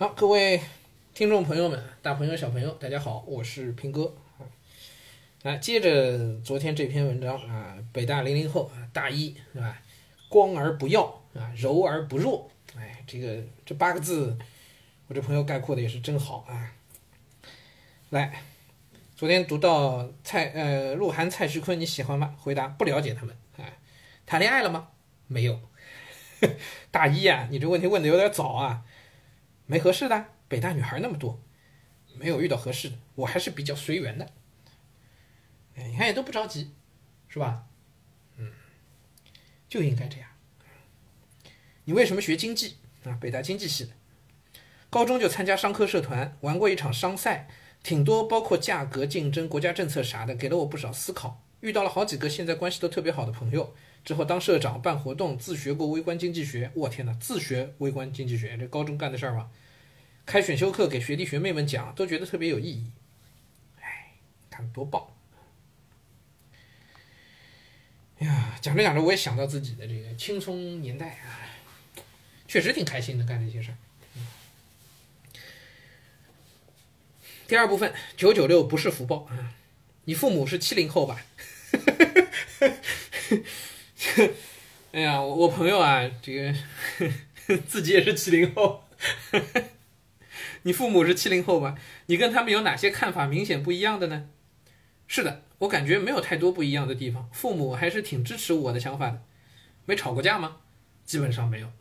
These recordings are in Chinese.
好，各位听众朋友们，大朋友小朋友，大家好，我是平哥啊。来，接着昨天这篇文章啊，北大零零后啊，大一是吧？光而不耀啊，柔而不弱，哎，这个这八个字，我这朋友概括的也是真好啊。来，昨天读到蔡呃鹿晗、蔡徐坤，你喜欢吗？回答不了解他们啊。谈恋爱了吗？没有。大一啊，你这问题问的有点早啊。没合适的，北大女孩那么多，没有遇到合适的，我还是比较随缘的。你看也都不着急，是吧？嗯，就应该这样。你为什么学经济啊？北大经济系的，高中就参加商科社团，玩过一场商赛，挺多，包括价格竞争、国家政策啥的，给了我不少思考。遇到了好几个现在关系都特别好的朋友，之后当社长、办活动，自学过微观经济学。我天哪，自学微观经济学，这高中干的事儿吗？开选修课给学弟学妹们讲，都觉得特别有意义。哎，看多棒！哎呀，讲着讲着，我也想到自己的这个青葱年代啊，确实挺开心的，干这些事儿。第二部分，九九六不是福报啊！你父母是七零后吧？哎呀，我朋友啊，这个 自己也是七零后。你父母是七零后吧？你跟他们有哪些看法明显不一样的呢？是的，我感觉没有太多不一样的地方，父母还是挺支持我的想法的。没吵过架吗？基本上没有。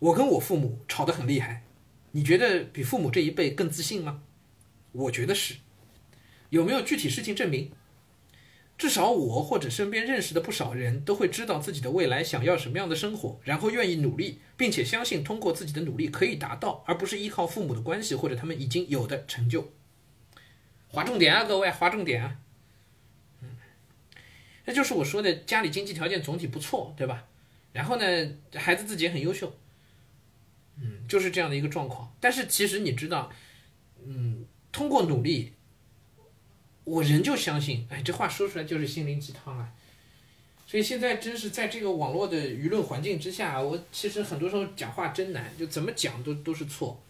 我跟我父母吵得很厉害，你觉得比父母这一辈更自信吗？我觉得是。有没有具体事情证明？至少我或者身边认识的不少人都会知道自己的未来想要什么样的生活，然后愿意努力，并且相信通过自己的努力可以达到，而不是依靠父母的关系或者他们已经有的成就。划重点啊，各位，划重点啊！嗯，那就是我说的，家里经济条件总体不错，对吧？然后呢，孩子自己也很优秀，嗯，就是这样的一个状况。但是其实你知道，嗯，通过努力。我仍旧相信，哎，这话说出来就是心灵鸡汤啊！所以现在真是在这个网络的舆论环境之下，我其实很多时候讲话真难，就怎么讲都都是错。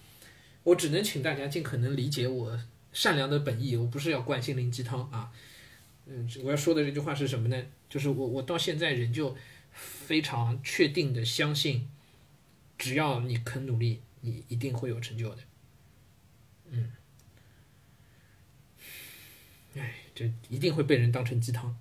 我只能请大家尽可能理解我善良的本意，我不是要灌心灵鸡汤啊。嗯，我要说的这句话是什么呢？就是我我到现在仍旧非常确定的相信，只要你肯努力，你一定会有成就的。嗯。哎，这一定会被人当成鸡汤。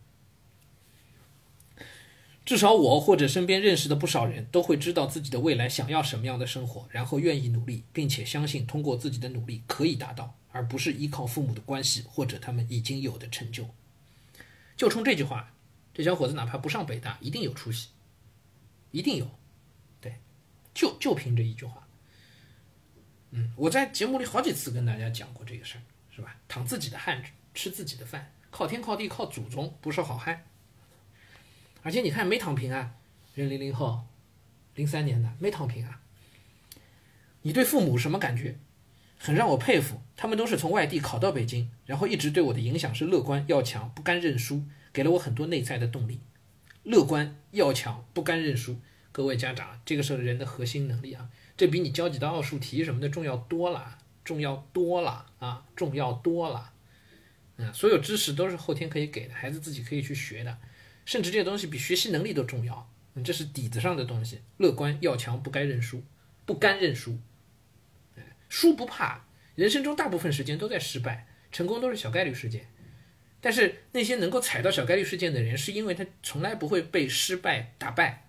至少我或者身边认识的不少人都会知道自己的未来想要什么样的生活，然后愿意努力，并且相信通过自己的努力可以达到，而不是依靠父母的关系或者他们已经有的成就。就冲这句话，这小伙子哪怕不上北大，一定有出息，一定有。对，就就凭这一句话。嗯，我在节目里好几次跟大家讲过这个事儿，是吧？淌自己的汗。吃自己的饭，靠天靠地靠祖宗，不是好汉。而且你看没躺平啊，人零零后，零三年的没躺平啊。你对父母什么感觉？很让我佩服，他们都是从外地考到北京，然后一直对我的影响是乐观要强，不甘认输，给了我很多内在的动力。乐观要强，不甘认输，各位家长，这个是人的核心能力啊，这比你教几道奥数题什么的重要多了，重要多了啊，重要多了。嗯，所有知识都是后天可以给的，孩子自己可以去学的，甚至这些东西比学习能力都重要。嗯，这是底子上的东西。乐观要强，不该认输，不甘认输。输不怕，人生中大部分时间都在失败，成功都是小概率事件。但是那些能够踩到小概率事件的人，是因为他从来不会被失败打败，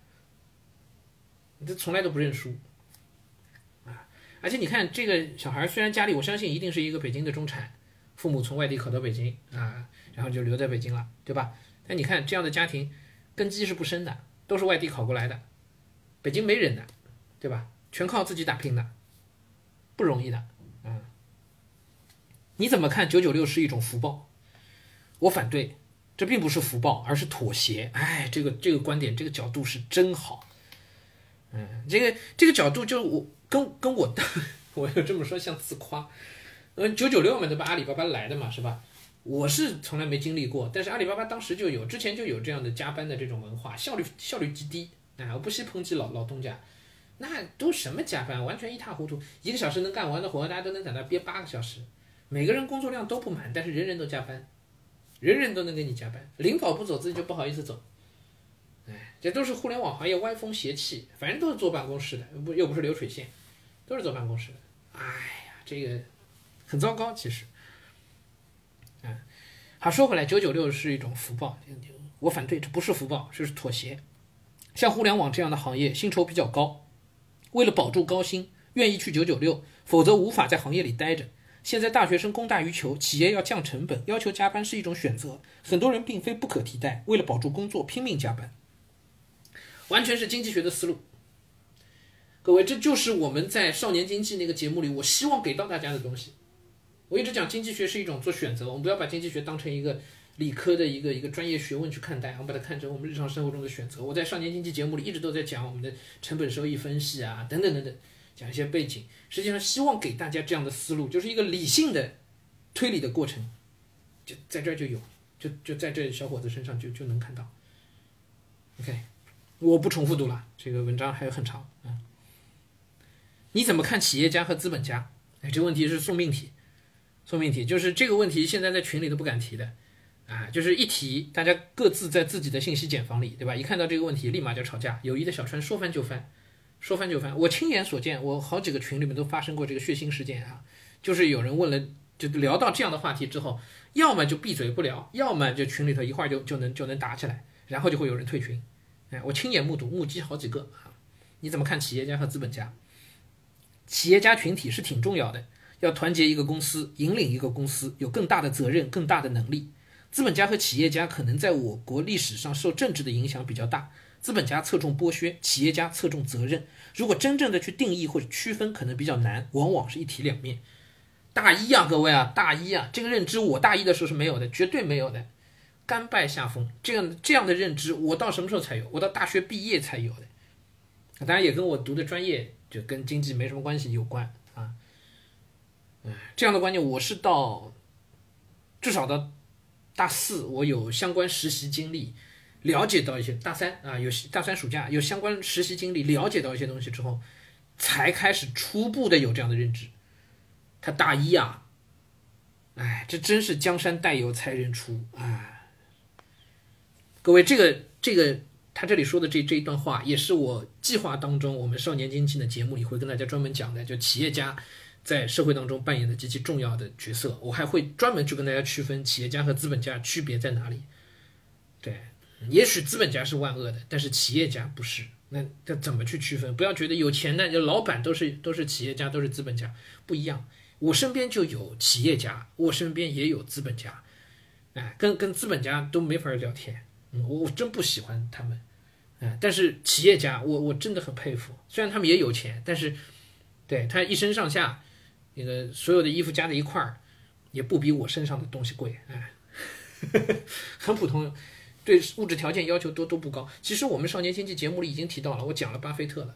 他从来都不认输。啊，而且你看这个小孩，虽然家里我相信一定是一个北京的中产。父母从外地考到北京啊，然后就留在北京了，对吧？那你看这样的家庭根基是不深的，都是外地考过来的，北京没人的，对吧？全靠自己打拼的，不容易的，嗯。你怎么看九九六是一种福报？我反对，这并不是福报，而是妥协。哎，这个这个观点，这个角度是真好。嗯，这个这个角度就我跟跟我，我要这么说像自夸。嗯，九九六嘛，对吧？阿里巴巴来的嘛，是吧？我是从来没经历过，但是阿里巴巴当时就有，之前就有这样的加班的这种文化，效率效率极低。哎，我不惜抨击老老东家，那都什么加班，完全一塌糊涂。一个小时能干完的活，大家都能在那憋八个小时。每个人工作量都不满，但是人人都加班，人人都能给你加班。领导不走，自己就不好意思走。哎，这都是互联网行业歪风邪气，反正都是坐办公室的，不又不是流水线，都是坐办公室的。哎呀，这个很糟糕，其实。嗯，好，说回来，九九六是一种福报，我反对，这不是福报，这是妥协。像互联网这样的行业，薪酬比较高。为了保住高薪，愿意去九九六，否则无法在行业里待着。现在大学生供大于求，企业要降成本，要求加班是一种选择。很多人并非不可替代，为了保住工作拼命加班，完全是经济学的思路。各位，这就是我们在少年经济那个节目里，我希望给到大家的东西。我一直讲经济学是一种做选择，我们不要把经济学当成一个。理科的一个一个专业学问去看待，我们把它看成我们日常生活中的选择。我在少年经济节目里一直都在讲我们的成本收益分析啊，等等等等，讲一些背景。实际上，希望给大家这样的思路，就是一个理性的推理的过程，就在这儿就有，就就在这小伙子身上就就能看到。OK，我不重复读了，这个文章还有很长啊。你怎么看企业家和资本家？哎，这问题是送命题，送命题就是这个问题，现在在群里都不敢提的。啊，就是一提，大家各自在自己的信息茧房里，对吧？一看到这个问题，立马就吵架。友谊的小船说翻就翻，说翻就翻。我亲眼所见，我好几个群里面都发生过这个血腥事件啊。就是有人问了，就聊到这样的话题之后，要么就闭嘴不聊，要么就群里头一会儿就就能就能打起来，然后就会有人退群。哎，我亲眼目睹，目击好几个啊。你怎么看企业家和资本家？企业家群体是挺重要的，要团结一个公司，引领一个公司，有更大的责任，更大的能力。资本家和企业家可能在我国历史上受政治的影响比较大，资本家侧重剥削，企业家侧重责任。如果真正的去定义或者区分，可能比较难，往往是一体两面。大一啊，各位啊，大一啊，这个认知我大一的时候是没有的，绝对没有的，甘拜下风。这样这样的认知，我到什么时候才有？我到大学毕业才有的。当然也跟我读的专业就跟经济没什么关系有关啊。这样的观念我是到至少到。大四我有相关实习经历，了解到一些大三啊有大三暑假有相关实习经历，了解到一些东西之后，才开始初步的有这样的认知。他大一啊，哎，这真是江山代有才人出啊！各位，这个这个他这里说的这这一段话，也是我计划当中我们少年经济的节目里会跟大家专门讲的，就企业家。在社会当中扮演的极其重要的角色，我还会专门去跟大家区分企业家和资本家区别在哪里。对，也许资本家是万恶的，但是企业家不是。那要怎么去区分？不要觉得有钱的就老板都是都是企业家，都是资本家，不一样。我身边就有企业家，我身边也有资本家。哎，跟跟资本家都没法聊天，我我真不喜欢他们。哎，但是企业家，我我真的很佩服。虽然他们也有钱，但是对他一生上下。那个所有的衣服加在一块儿，也不比我身上的东西贵，哎，很普通，对物质条件要求都都不高。其实我们少年经济节目里已经提到了，我讲了巴菲特了，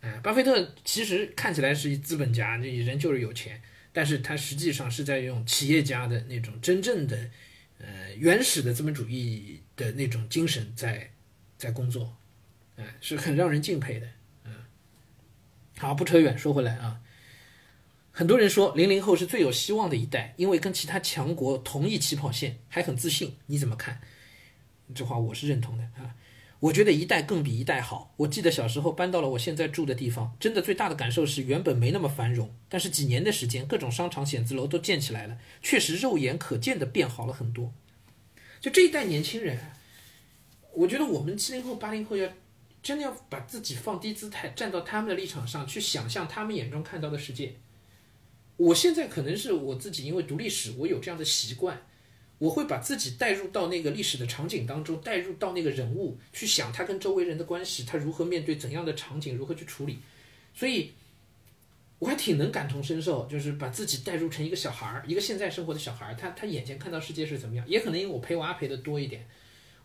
哎，巴菲特其实看起来是资本家，那人就是有钱，但是他实际上是在用企业家的那种真正的，呃，原始的资本主义的那种精神在在工作，哎，是很让人敬佩的，嗯。好，不扯远，说回来啊。很多人说零零后是最有希望的一代，因为跟其他强国同一起跑线，还很自信。你怎么看？这话我是认同的啊。我觉得一代更比一代好。我记得小时候搬到了我现在住的地方，真的最大的感受是原本没那么繁荣，但是几年的时间，各种商场、写字楼都建起来了，确实肉眼可见的变好了很多。就这一代年轻人，我觉得我们七零后、八零后要真的要把自己放低姿态，站到他们的立场上去想象他们眼中看到的世界。我现在可能是我自己，因为读历史，我有这样的习惯，我会把自己带入到那个历史的场景当中，带入到那个人物去想他跟周围人的关系，他如何面对怎样的场景，如何去处理，所以我还挺能感同身受，就是把自己带入成一个小孩儿，一个现在生活的小孩儿，他他眼前看到世界是怎么样，也可能因为我陪娃陪的多一点，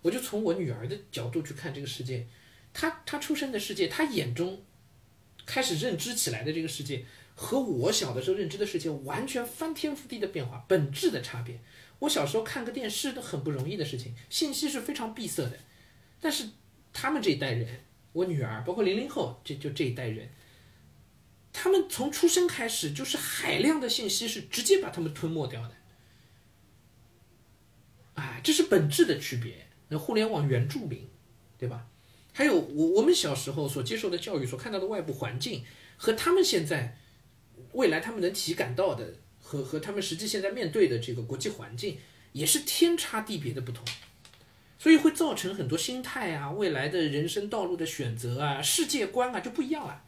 我就从我女儿的角度去看这个世界，她她出生的世界，她眼中开始认知起来的这个世界。和我小的时候认知的世界完全翻天覆地的变化，本质的差别。我小时候看个电视都很不容易的事情，信息是非常闭塞的。但是他们这一代人，我女儿，包括零零后，这就这一代人，他们从出生开始就是海量的信息是直接把他们吞没掉的。哎，这是本质的区别。那互联网原住民，对吧？还有我我们小时候所接受的教育，所看到的外部环境，和他们现在未来他们能体感到的，和和他们实际现在面对的这个国际环境，也是天差地别的不同。所以会造成很多心态啊，未来的人生道路的选择啊，世界观啊就不一样了，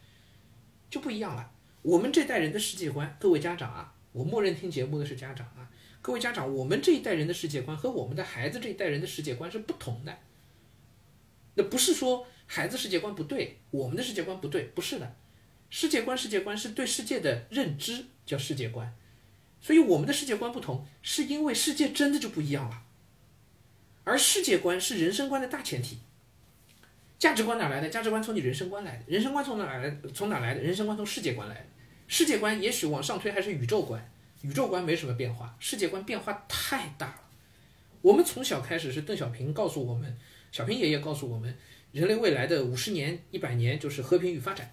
就不一样了。我们这代人的世界观，各位家长啊，我默认听节目的是家长啊。各位家长，我们这一代人的世界观和我们的孩子这一代人的世界观是不同的。那不是说孩子世界观不对，我们的世界观不对，不是的。世界观，世界观是对世界的认知，叫世界观。所以我们的世界观不同，是因为世界真的就不一样了。而世界观是人生观的大前提。价值观哪来的？价值观从你人生观来的。人生观从哪来？从哪来的？人生观从世界观来的。世界观也许往上推还是宇宙观。宇宙观没什么变化，世界观变化太大了。我们从小开始是邓小平告诉我们，小平爷爷告诉我们，人类未来的五十年、一百年就是和平与发展，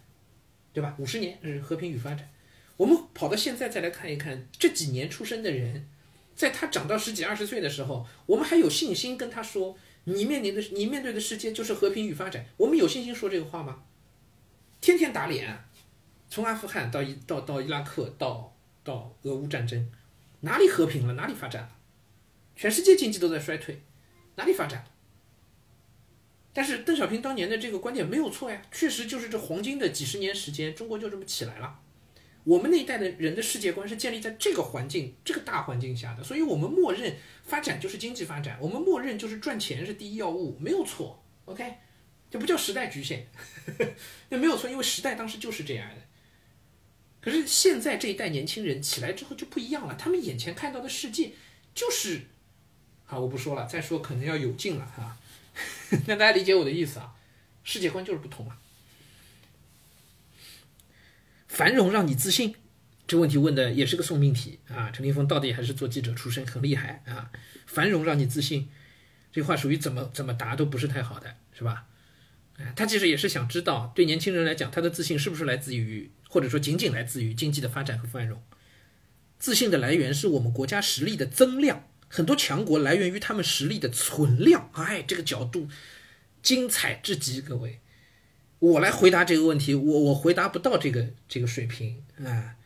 对吧？五十年是和平与发展。我们跑到现在再来看一看这几年出生的人，在他长到十几二十岁的时候，我们还有信心跟他说，你面临的你面对的世界就是和平与发展。我们有信心说这个话吗？天天打脸，从阿富汗到伊到到伊拉克到。到俄乌战争，哪里和平了？哪里发展了？全世界经济都在衰退，哪里发展？但是邓小平当年的这个观点没有错呀，确实就是这黄金的几十年时间，中国就这么起来了。我们那一代的人的世界观是建立在这个环境、这个大环境下的，所以我们默认发展就是经济发展，我们默认就是赚钱是第一要务，没有错。OK，这不叫时代局限，那没有错，因为时代当时就是这样的。可是现在这一代年轻人起来之后就不一样了，他们眼前看到的世界就是，好，我不说了，再说可能要有劲了哈。那大家理解我的意思啊？世界观就是不同啊。繁荣让你自信，这问题问的也是个送命题啊。陈立峰到底还是做记者出身，很厉害啊。繁荣让你自信，这话属于怎么怎么答都不是太好的，是吧？他其实也是想知道，对年轻人来讲，他的自信是不是来自于？或者说，仅仅来自于经济的发展和繁荣。自信的来源是我们国家实力的增量。很多强国来源于他们实力的存量。哎，这个角度精彩至极，各位。我来回答这个问题，我我回答不到这个这个水平啊。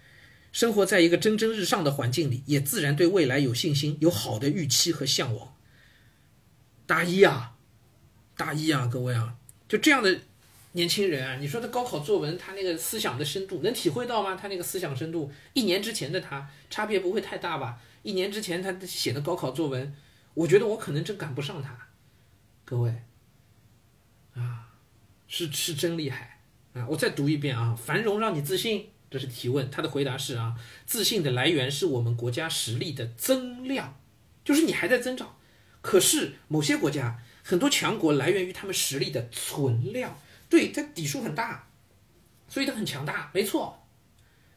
生活在一个蒸蒸日上的环境里，也自然对未来有信心，有好的预期和向往。大一啊，大一啊，各位啊，就这样的。年轻人啊，你说他高考作文，他那个思想的深度能体会到吗？他那个思想深度，一年之前的他差别不会太大吧？一年之前他写的高考作文，我觉得我可能真赶不上他。各位，啊，是是真厉害啊！我再读一遍啊，繁荣让你自信，这是提问，他的回答是啊，自信的来源是我们国家实力的增量，就是你还在增长，可是某些国家很多强国来源于他们实力的存量。对他底数很大，所以他很强大，没错。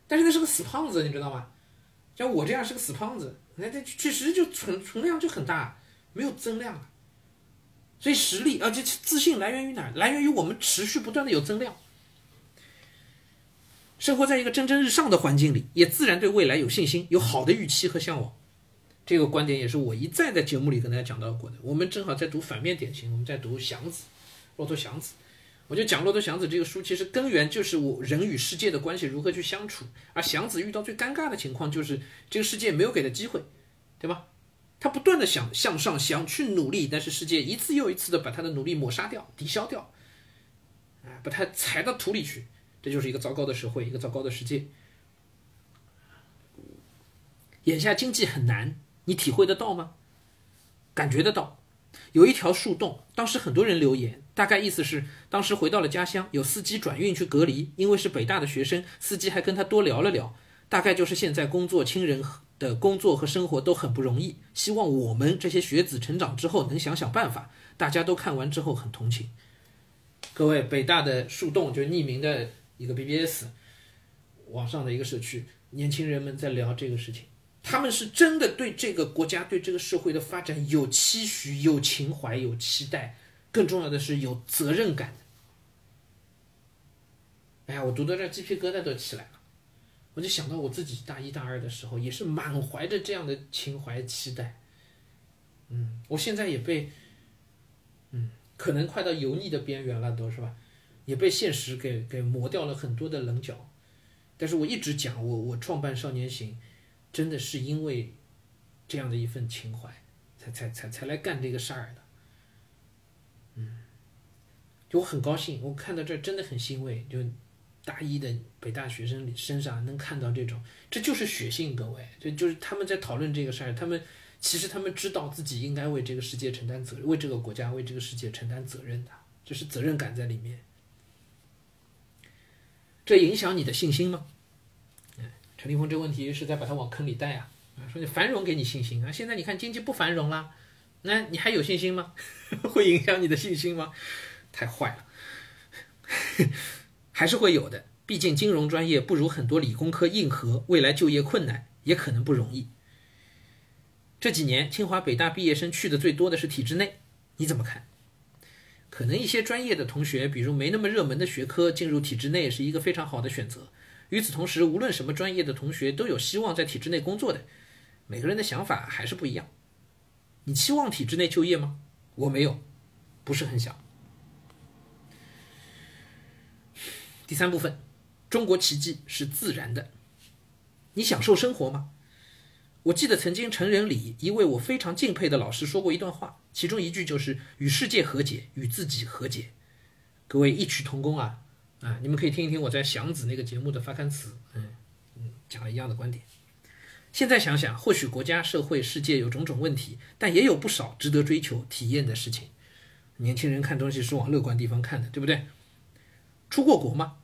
但是那是个死胖子，你知道吗？像我这样是个死胖子，那这确实就存存量就很大，没有增量。所以实力啊，这自信来源于哪？来源于我们持续不断的有增量。生活在一个蒸蒸日上的环境里，也自然对未来有信心，有好的预期和向往。这个观点也是我一再在节目里跟大家讲到过的。我们正好在读反面典型，我们在读祥子，骆驼祥子。我就讲《骆驼祥子》这个书，其实根源就是我人与世界的关系如何去相处。而祥子遇到最尴尬的情况就是这个世界没有给他机会，对吧？他不断的想向上，想去努力，但是世界一次又一次的把他的努力抹杀掉、抵消掉，啊，把他踩到土里去。这就是一个糟糕的社会，一个糟糕的世界。眼下经济很难，你体会得到吗？感觉得到。有一条树洞，当时很多人留言，大概意思是，当时回到了家乡，有司机转运去隔离，因为是北大的学生，司机还跟他多聊了聊，大概就是现在工作亲人的工作和生活都很不容易，希望我们这些学子成长之后能想想办法。大家都看完之后很同情。各位，北大的树洞就匿名的一个 BBS 网上的一个社区，年轻人们在聊这个事情。他们是真的对这个国家、对这个社会的发展有期许、有情怀、有期待，更重要的是有责任感的。哎呀，我读到这鸡皮疙瘩都起来了。我就想到我自己大一大二的时候，也是满怀着这样的情怀期待。嗯，我现在也被，嗯，可能快到油腻的边缘了，都是吧？也被现实给给磨掉了很多的棱角。但是我一直讲，我我创办少年行，真的是因为这样的一份情怀，才才才才来干这个事儿的。嗯，就我很高兴，我看到这真的很欣慰，就。大一的北大学生身上能看到这种，这就是血性，各位，这就是他们在讨论这个事儿。他们其实他们知道自己应该为这个世界承担责任，为这个国家、为这个世界承担责任的，这是责任感在里面。这影响你的信心吗？陈立峰这个问题是在把他往坑里带啊！说你繁荣给你信心啊，现在你看经济不繁荣了，那你还有信心吗？会影响你的信心吗？太坏了！还是会有的，毕竟金融专业不如很多理工科硬核，未来就业困难，也可能不容易。这几年清华北大毕业生去的最多的是体制内，你怎么看？可能一些专业的同学，比如没那么热门的学科，进入体制内是一个非常好的选择。与此同时，无论什么专业的同学都有希望在体制内工作的。每个人的想法还是不一样。你期望体制内就业吗？我没有，不是很想。第三部分，中国奇迹是自然的。你享受生活吗？我记得曾经成人礼一位我非常敬佩的老师说过一段话，其中一句就是“与世界和解，与自己和解”。各位异曲同工啊啊！你们可以听一听我在祥子那个节目的发刊词，嗯嗯，讲了一样的观点。现在想想，或许国家、社会、世界有种种问题，但也有不少值得追求、体验的事情。年轻人看东西是往乐观地方看的，对不对？出过国吗？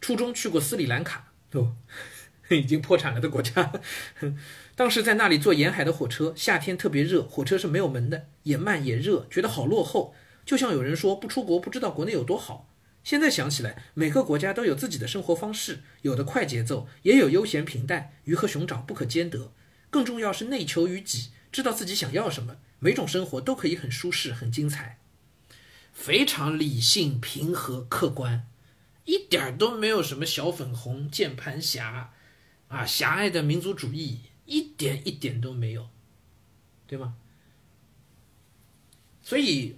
初中去过斯里兰卡，哦，已经破产了的国家。当时在那里坐沿海的火车，夏天特别热，火车是没有门的，也慢也热，觉得好落后。就像有人说不出国不知道国内有多好。现在想起来，每个国家都有自己的生活方式，有的快节奏，也有悠闲平淡，鱼和熊掌不可兼得。更重要是内求于己，知道自己想要什么，每种生活都可以很舒适很精彩，非常理性平和客观。一点都没有什么小粉红键盘侠，啊，狭隘的民族主义，一点一点都没有，对吗？所以，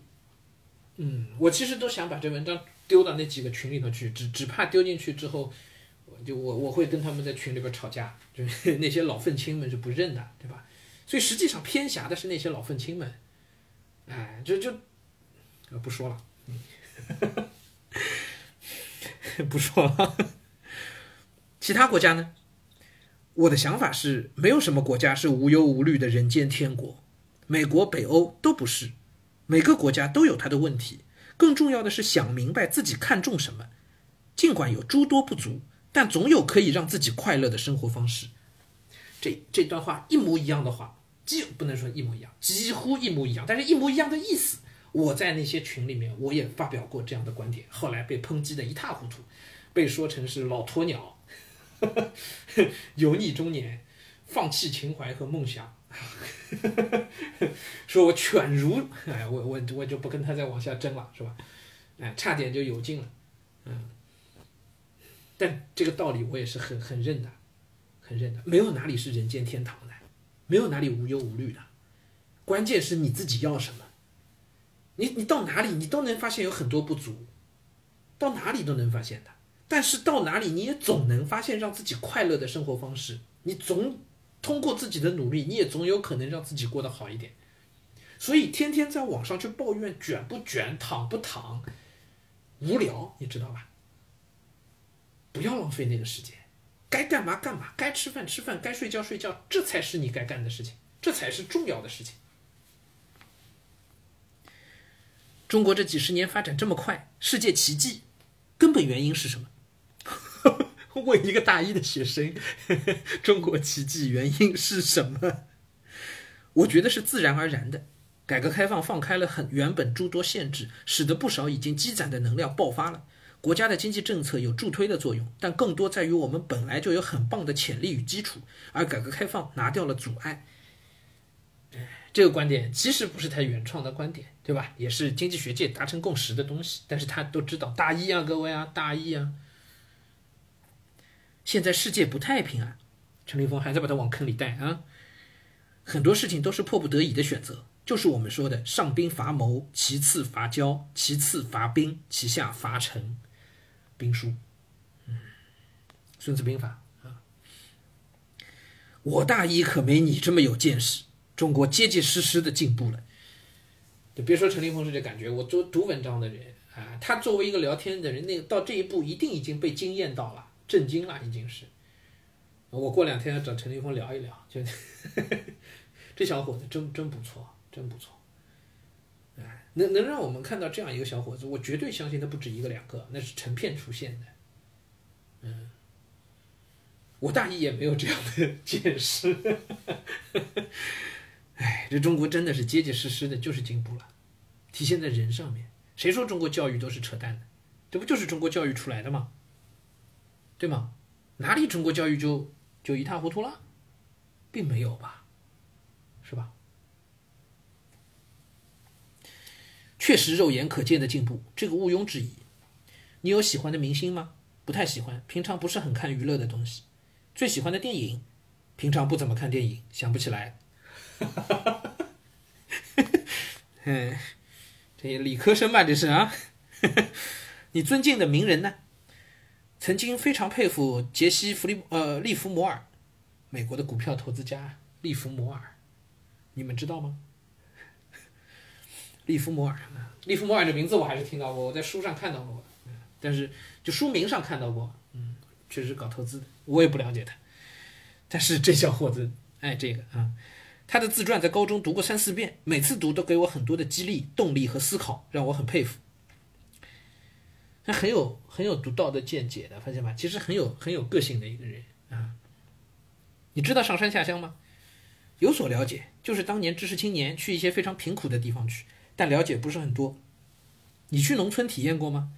嗯，我其实都想把这文章丢到那几个群里头去，只只怕丢进去之后，就我我会跟他们在群里边吵架，就是 那些老愤青们是不认的，对吧？所以实际上偏狭的是那些老愤青们，哎，就就，不说了。不说了，其他国家呢？我的想法是，没有什么国家是无忧无虑的人间天国，美国、北欧都不是。每个国家都有它的问题，更重要的是想明白自己看重什么。尽管有诸多不足，但总有可以让自己快乐的生活方式。这这段话一模一样的话，几不能说一模一样，几乎一模一样，但是一模一样的意思。我在那些群里面，我也发表过这样的观点，后来被抨击的一塌糊涂，被说成是老鸵鸟，油腻中年，放弃情怀和梦想，说我犬儒，哎，我我我就不跟他再往下争了，是吧？哎，差点就有劲了，嗯，但这个道理我也是很很认的，很认的，没有哪里是人间天堂的，没有哪里无忧无虑的，关键是你自己要什么。你你到哪里，你都能发现有很多不足，到哪里都能发现的。但是到哪里，你也总能发现让自己快乐的生活方式。你总通过自己的努力，你也总有可能让自己过得好一点。所以天天在网上去抱怨卷不卷、躺不躺，无聊，你知道吧？不要浪费那个时间，该干嘛干嘛，该吃饭吃饭，该睡觉睡觉，这才是你该干的事情，这才是重要的事情。中国这几十年发展这么快，世界奇迹，根本原因是什么？问一个大一的学生，中国奇迹原因是什么？我觉得是自然而然的。改革开放放开了很原本诸多限制，使得不少已经积攒的能量爆发了。国家的经济政策有助推的作用，但更多在于我们本来就有很棒的潜力与基础，而改革开放拿掉了阻碍。这个观点其实不是太原创的观点，对吧？也是经济学界达成共识的东西。但是他都知道大一啊，各位啊，大一啊，现在世界不太平啊，陈立峰还在把他往坑里带啊。很多事情都是迫不得已的选择，就是我们说的上兵伐谋，其次伐交，其次伐兵，其下伐臣。兵书，嗯，《孙子兵法》啊。我大一可没你这么有见识，中国结结实实的进步了。就别说陈立峰是这感觉，我做读文章的人啊，他作为一个聊天的人，那到这一步一定已经被惊艳到了，震惊了，已经是。我过两天要找陈立峰聊一聊，就 这小伙子真真不错，真不错。哎，能能让我们看到这样一个小伙子，我绝对相信他不止一个两个，那是成片出现的。嗯，我大一也没有这样的 见识。哎，这中国真的是结结实实的，就是进步了，体现在人上面。谁说中国教育都是扯淡的？这不就是中国教育出来的吗？对吗？哪里中国教育就就一塌糊涂了？并没有吧，是吧？确实肉眼可见的进步，这个毋庸置疑。你有喜欢的明星吗？不太喜欢，平常不是很看娱乐的东西。最喜欢的电影？平常不怎么看电影，想不起来。哈哈哈哈哈！嗯，这理科生吧，这是啊。你尊敬的名人呢？曾经非常佩服杰西·弗利呃利弗摩尔，美国的股票投资家利弗摩尔，你们知道吗？利弗摩尔，利弗摩尔的名字我还是听到过，我在书上看到过，但是就书名上看到过，嗯，确实搞投资的，我也不了解他，但是这小伙子爱这个啊。他的自传在高中读过三四遍，每次读都给我很多的激励、动力和思考，让我很佩服。他很有很有独到的见解的，发现吧？其实很有很有个性的一个人啊。你知道上山下乡吗？有所了解，就是当年知识青年去一些非常贫苦的地方去，但了解不是很多。你去农村体验过吗？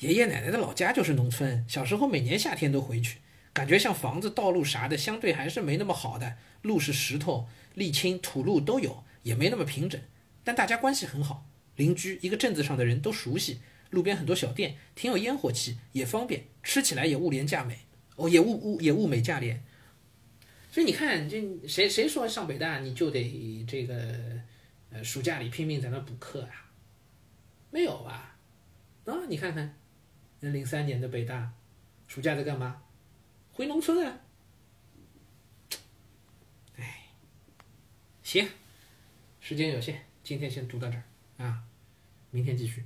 爷爷奶奶的老家就是农村，小时候每年夏天都回去。感觉像房子、道路啥的，相对还是没那么好的。路是石头、沥青、土路都有，也没那么平整。但大家关系很好，邻居一个镇子上的人都熟悉。路边很多小店，挺有烟火气，也方便，吃起来也物廉价美。哦，也物物也物美价廉。所以你看，这谁谁说上北大你就得这个呃暑假里拼命在那补课啊？没有吧？啊，你看看，那零三年的北大暑假在干嘛？回农村啊！哎，行，时间有限，今天先读到这儿啊，明天继续。